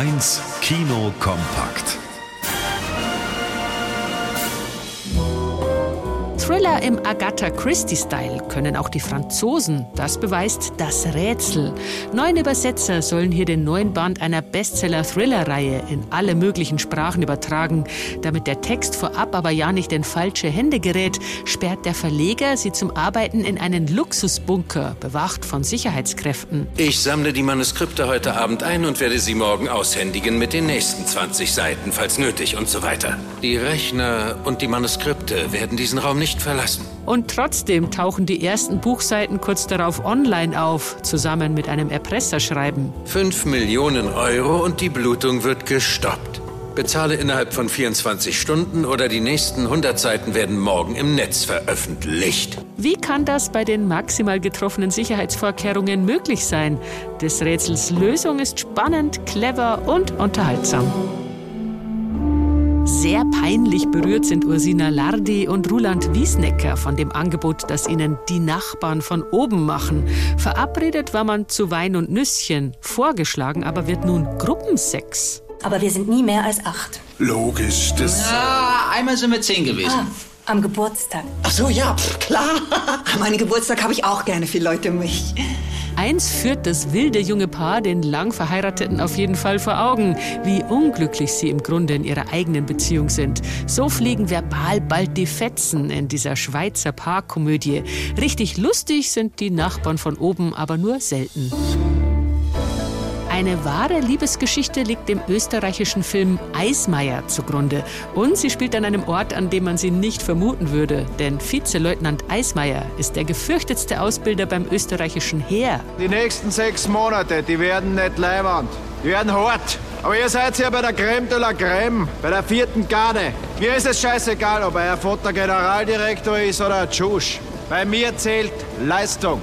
1 Kino kompakt. Thriller im Agatha Christie-Style können auch die Franzosen. Das beweist das Rätsel. Neun Übersetzer sollen hier den neuen Band einer Bestseller-Thriller-Reihe in alle möglichen Sprachen übertragen. Damit der Text vorab aber ja nicht in falsche Hände gerät, sperrt der Verleger sie zum Arbeiten in einen Luxusbunker, bewacht von Sicherheitskräften. Ich sammle die Manuskripte heute Abend ein und werde sie morgen aushändigen mit den nächsten 20 Seiten, falls nötig und so weiter. Die Rechner und die Manuskripte werden diesen Raum nicht verlassen. Und trotzdem tauchen die ersten Buchseiten kurz darauf online auf, zusammen mit einem Erpresserschreiben. Fünf Millionen Euro und die Blutung wird gestoppt. Bezahle innerhalb von 24 Stunden oder die nächsten 100 Seiten werden morgen im Netz veröffentlicht. Wie kann das bei den maximal getroffenen Sicherheitsvorkehrungen möglich sein? Des Rätsels Lösung ist spannend, clever und unterhaltsam. Sehr peinlich berührt sind Ursina Lardi und Ruland Wiesnecker von dem Angebot, das ihnen die Nachbarn von oben machen. Verabredet war man zu Wein und Nüsschen, vorgeschlagen aber wird nun Gruppensex. Aber wir sind nie mehr als acht. Logisch, das. Ah, einmal sind wir zehn gewesen. Ah, am Geburtstag. Ach so, ja, pff, klar. An meinen Geburtstag habe ich auch gerne viele Leute um mich. Eins führt das wilde junge Paar den lang Verheirateten auf jeden Fall vor Augen, wie unglücklich sie im Grunde in ihrer eigenen Beziehung sind. So fliegen verbal bald die Fetzen in dieser Schweizer Paarkomödie. Richtig lustig sind die Nachbarn von oben aber nur selten. Eine wahre Liebesgeschichte liegt dem österreichischen Film Eismeier zugrunde. Und sie spielt an einem Ort, an dem man sie nicht vermuten würde. Denn Vizeleutnant Eismeier ist der gefürchtetste Ausbilder beim österreichischen Heer. Die nächsten sechs Monate, die werden nicht leiwand. Die werden hart. Aber ihr seid ja bei der Creme de la Creme, bei der vierten Garde. Mir ist es scheißegal, ob euer Vater Generaldirektor ist oder ein Tschusch. Bei mir zählt Leistung.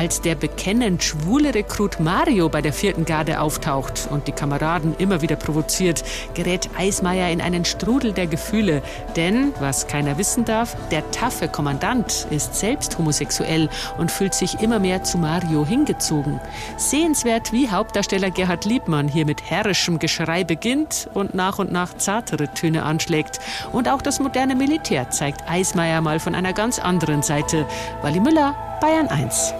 Als der bekennend schwule Rekrut Mario bei der vierten Garde auftaucht und die Kameraden immer wieder provoziert, gerät Eismeier in einen Strudel der Gefühle. Denn, was keiner wissen darf, der taffe Kommandant ist selbst homosexuell und fühlt sich immer mehr zu Mario hingezogen. Sehenswert, wie Hauptdarsteller Gerhard Liebmann hier mit herrischem Geschrei beginnt und nach und nach zartere Töne anschlägt. Und auch das moderne Militär zeigt Eismeier mal von einer ganz anderen Seite. Wally Müller, Bayern 1.